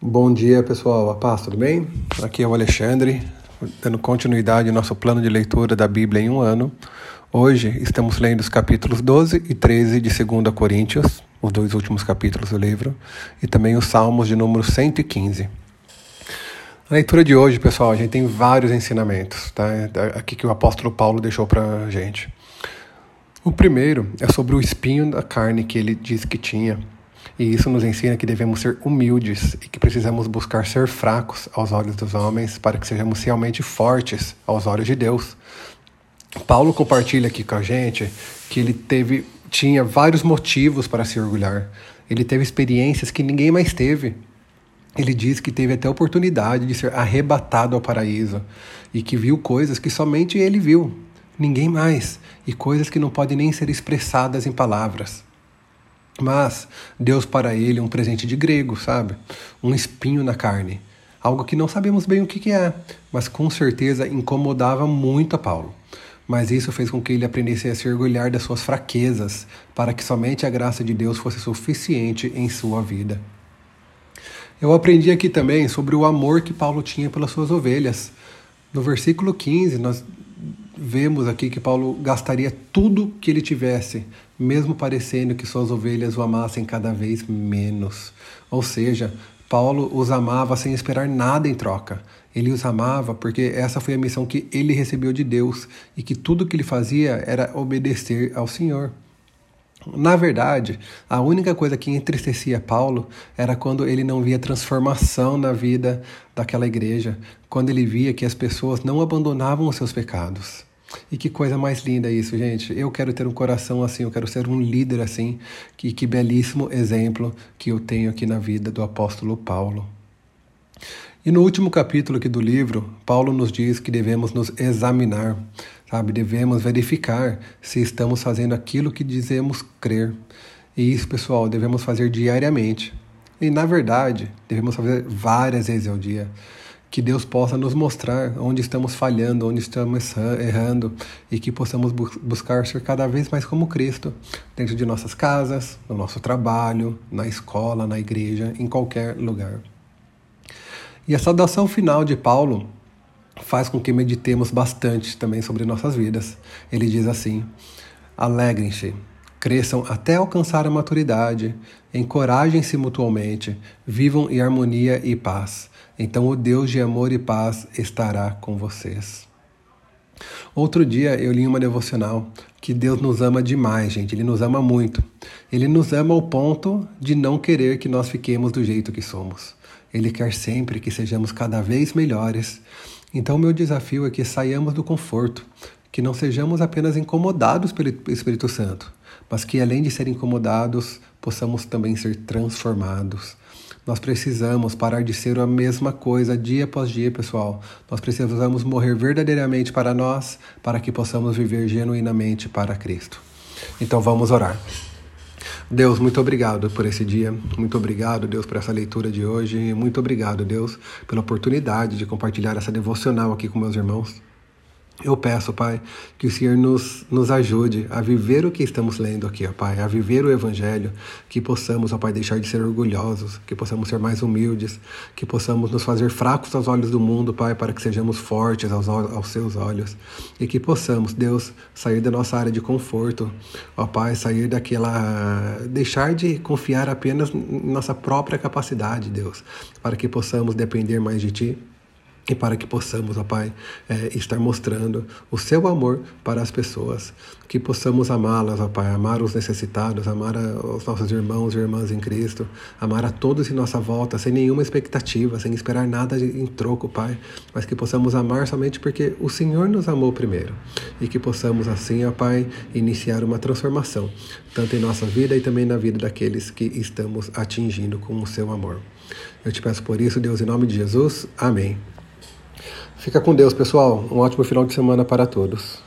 Bom dia, pessoal. A paz, tudo bem? Aqui é o Alexandre, dando continuidade ao nosso plano de leitura da Bíblia em um ano. Hoje estamos lendo os capítulos 12 e 13 de 2 Coríntios, os dois últimos capítulos do livro, e também os Salmos de número 115. Na leitura de hoje, pessoal, a gente tem vários ensinamentos, tá? Aqui que o apóstolo Paulo deixou para a gente. O primeiro é sobre o espinho da carne que ele disse que tinha e isso nos ensina que devemos ser humildes e que precisamos buscar ser fracos aos olhos dos homens para que sejamos realmente fortes aos olhos de Deus. Paulo compartilha aqui com a gente que ele teve tinha vários motivos para se orgulhar. Ele teve experiências que ninguém mais teve. Ele diz que teve até a oportunidade de ser arrebatado ao paraíso e que viu coisas que somente ele viu, ninguém mais, e coisas que não podem nem ser expressadas em palavras. Mas Deus para ele um presente de grego, sabe? Um espinho na carne. Algo que não sabemos bem o que, é, mas com certeza incomodava muito a Paulo. Mas isso fez com que ele aprendesse a se orgulhar das suas fraquezas, para que somente a graça de Deus fosse suficiente em sua vida. Eu aprendi aqui também sobre o amor que Paulo tinha pelas suas ovelhas. No versículo 15, nós vemos aqui que Paulo gastaria tudo que ele tivesse, mesmo parecendo que suas ovelhas o amassem cada vez menos. Ou seja, Paulo os amava sem esperar nada em troca. Ele os amava porque essa foi a missão que ele recebeu de Deus e que tudo que ele fazia era obedecer ao Senhor. Na verdade, a única coisa que entristecia Paulo era quando ele não via transformação na vida daquela igreja, quando ele via que as pessoas não abandonavam os seus pecados. E que coisa mais linda isso, gente. Eu quero ter um coração assim, eu quero ser um líder assim. Que, que belíssimo exemplo que eu tenho aqui na vida do apóstolo Paulo. E no último capítulo aqui do livro, Paulo nos diz que devemos nos examinar, sabe? Devemos verificar se estamos fazendo aquilo que dizemos crer. E isso, pessoal, devemos fazer diariamente. E na verdade, devemos fazer várias vezes ao dia que Deus possa nos mostrar onde estamos falhando, onde estamos errando e que possamos buscar ser cada vez mais como Cristo, dentro de nossas casas, no nosso trabalho, na escola, na igreja, em qualquer lugar. E a saudação final de Paulo faz com que meditemos bastante também sobre nossas vidas. Ele diz assim: Alegrem-se, cresçam até alcançar a maturidade, encorajem-se mutuamente, vivam em harmonia e paz então o Deus de amor e paz estará com vocês. Outro dia eu li uma devocional que Deus nos ama demais, gente. Ele nos ama muito. Ele nos ama ao ponto de não querer que nós fiquemos do jeito que somos. Ele quer sempre que sejamos cada vez melhores. Então, meu desafio é que saiamos do conforto, que não sejamos apenas incomodados pelo Espírito Santo, mas que além de ser incomodados, possamos também ser transformados. Nós precisamos parar de ser a mesma coisa dia após dia, pessoal. Nós precisamos morrer verdadeiramente para nós, para que possamos viver genuinamente para Cristo. Então vamos orar. Deus, muito obrigado por esse dia. Muito obrigado, Deus, por essa leitura de hoje. Muito obrigado, Deus, pela oportunidade de compartilhar essa devocional aqui com meus irmãos. Eu peço, Pai, que o Senhor nos, nos ajude a viver o que estamos lendo aqui, ó Pai, a viver o Evangelho, que possamos, ó Pai, deixar de ser orgulhosos, que possamos ser mais humildes, que possamos nos fazer fracos aos olhos do mundo, Pai, para que sejamos fortes aos, aos seus olhos, e que possamos, Deus, sair da nossa área de conforto, ó Pai, sair daquela. deixar de confiar apenas em nossa própria capacidade, Deus, para que possamos depender mais de Ti e para que possamos, ó Pai, é, estar mostrando o seu amor para as pessoas, que possamos amá-las, ó Pai, amar os necessitados, amar a, os nossos irmãos e irmãs em Cristo, amar a todos em nossa volta, sem nenhuma expectativa, sem esperar nada em troco, Pai, mas que possamos amar somente porque o Senhor nos amou primeiro, e que possamos assim, ó Pai, iniciar uma transformação, tanto em nossa vida e também na vida daqueles que estamos atingindo com o seu amor. Eu te peço por isso, Deus, em nome de Jesus. Amém. Fica com Deus, pessoal. Um ótimo final de semana para todos.